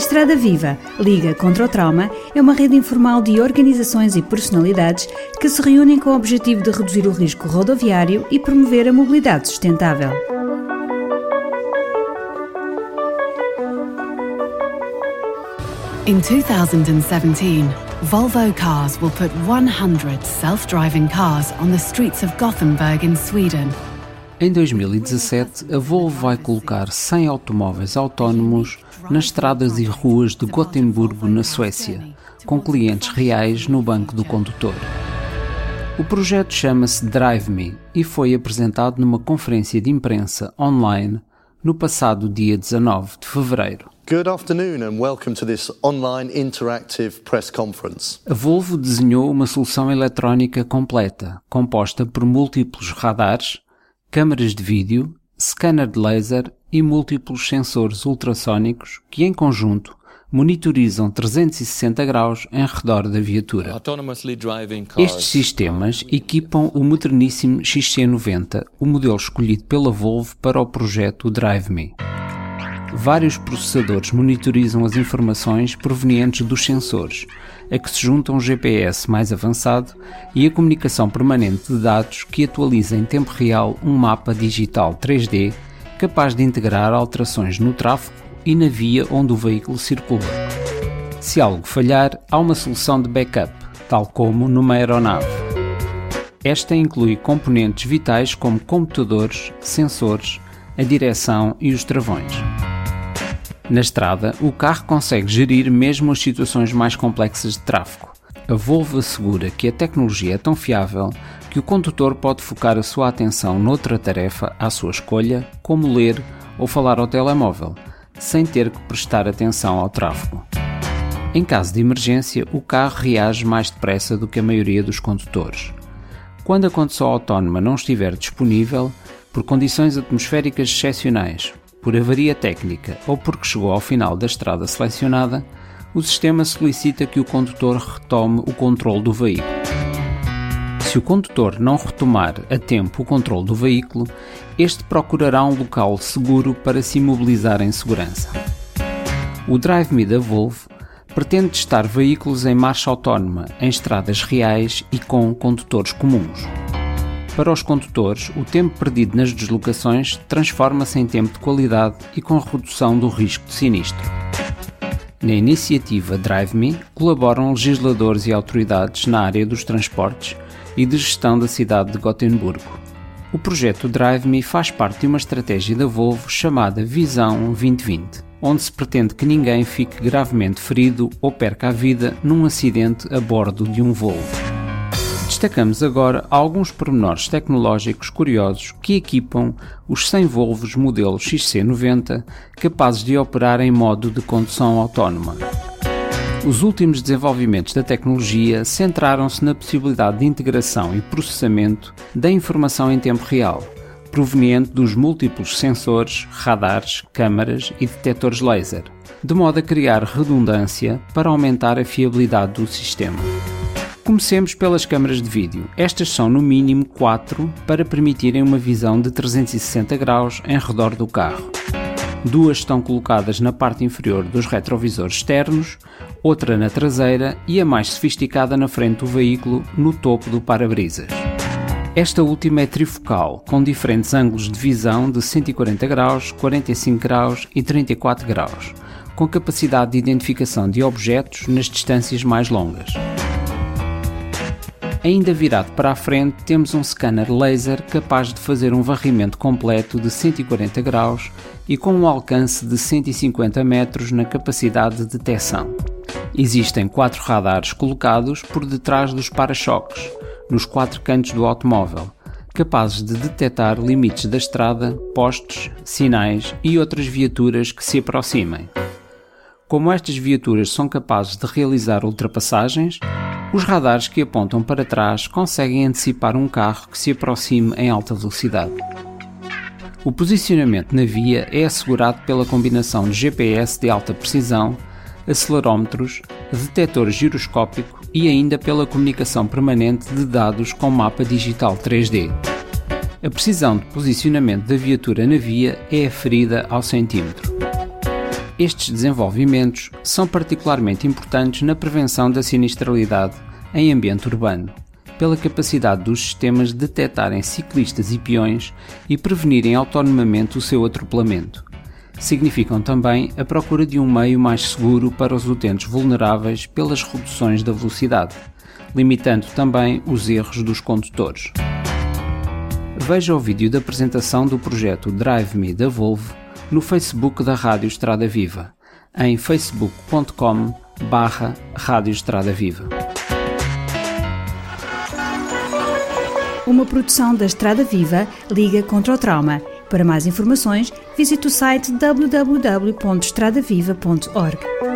Estrada Viva, Liga contra o Trauma, é uma rede informal de organizações e personalidades que se reúnem com o objetivo de reduzir o risco rodoviário e promover a mobilidade sustentável. In 2017, Volvo Cars will put 100 self-driving cars on the streets of Gothenburg in Sweden. Em 2017, a Volvo vai colocar 100 automóveis autónomos nas estradas e ruas de Gotemburgo, na Suécia, com clientes reais no banco do condutor. O projeto chama-se Drive Me e foi apresentado numa conferência de imprensa online no passado dia 19 de fevereiro. Good afternoon and welcome to this online interactive press conference. A Volvo desenhou uma solução eletrónica completa, composta por múltiplos radares, câmaras de vídeo, scanner de laser e múltiplos sensores ultrassónicos que, em conjunto, monitorizam 360 graus em redor da viatura. Estes sistemas equipam o moderníssimo XC90, o modelo escolhido pela Volvo para o projeto Drive Me. Vários processadores monitorizam as informações provenientes dos sensores, a que se junta um GPS mais avançado e a comunicação permanente de dados que atualiza em tempo real um mapa digital 3D capaz de integrar alterações no tráfego e na via onde o veículo circula. Se algo falhar, há uma solução de backup, tal como numa aeronave. Esta inclui componentes vitais como computadores, sensores, a direção e os travões. Na estrada, o carro consegue gerir mesmo as situações mais complexas de tráfego. A Volvo assegura que a tecnologia é tão fiável que o condutor pode focar a sua atenção noutra tarefa à sua escolha, como ler ou falar ao telemóvel, sem ter que prestar atenção ao tráfego. Em caso de emergência, o carro reage mais depressa do que a maioria dos condutores. Quando a condução autónoma não estiver disponível, por condições atmosféricas excepcionais por avaria técnica ou porque chegou ao final da estrada selecionada, o sistema solicita que o condutor retome o controle do veículo. Se o condutor não retomar a tempo o controle do veículo, este procurará um local seguro para se imobilizar em segurança. O Drive Me da Volvo pretende testar veículos em marcha autónoma, em estradas reais e com condutores comuns. Para os condutores, o tempo perdido nas deslocações transforma-se em tempo de qualidade e com redução do risco de sinistro. Na iniciativa Drive Me colaboram legisladores e autoridades na área dos transportes e de gestão da cidade de Gotemburgo. O projeto Drive Me faz parte de uma estratégia da Volvo chamada Visão 2020, onde se pretende que ninguém fique gravemente ferido ou perca a vida num acidente a bordo de um Volvo. Destacamos agora alguns pormenores tecnológicos curiosos que equipam os 100 Volvos modelo XC90 capazes de operar em modo de condução autónoma. Os últimos desenvolvimentos da tecnologia centraram-se na possibilidade de integração e processamento da informação em tempo real, proveniente dos múltiplos sensores, radares, câmaras e detectores laser, de modo a criar redundância para aumentar a fiabilidade do sistema. Comecemos pelas câmaras de vídeo. Estas são no mínimo 4 para permitirem uma visão de 360 graus em redor do carro. Duas estão colocadas na parte inferior dos retrovisores externos, outra na traseira e a mais sofisticada na frente do veículo, no topo do para-brisas. Esta última é trifocal, com diferentes ângulos de visão de 140 graus, 45 graus e 34 graus, com capacidade de identificação de objetos nas distâncias mais longas. Ainda virado para a frente, temos um scanner laser capaz de fazer um varrimento completo de 140 graus e com um alcance de 150 metros na capacidade de detecção. Existem quatro radares colocados por detrás dos para-choques, nos quatro cantos do automóvel, capazes de detectar limites da estrada, postes, sinais e outras viaturas que se aproximem. Como estas viaturas são capazes de realizar ultrapassagens, os radares que apontam para trás conseguem antecipar um carro que se aproxime em alta velocidade. O posicionamento na via é assegurado pela combinação de GPS de alta precisão, acelerómetros, detector giroscópico e ainda pela comunicação permanente de dados com mapa digital 3D. A precisão de posicionamento da viatura na via é aferida ao centímetro. Estes desenvolvimentos são particularmente importantes na prevenção da sinistralidade em ambiente urbano, pela capacidade dos sistemas de detectarem ciclistas e peões e prevenirem autonomamente o seu atropelamento. Significam também a procura de um meio mais seguro para os utentes vulneráveis pelas reduções da velocidade, limitando também os erros dos condutores. Veja o vídeo da apresentação do projeto Drive Me da Volvo no Facebook da Rádio Estrada Viva, em facebook.com barra Rádio Estrada Viva. Uma produção da Estrada Viva, Liga contra o Trauma. Para mais informações, visite o site www.estradaviva.org.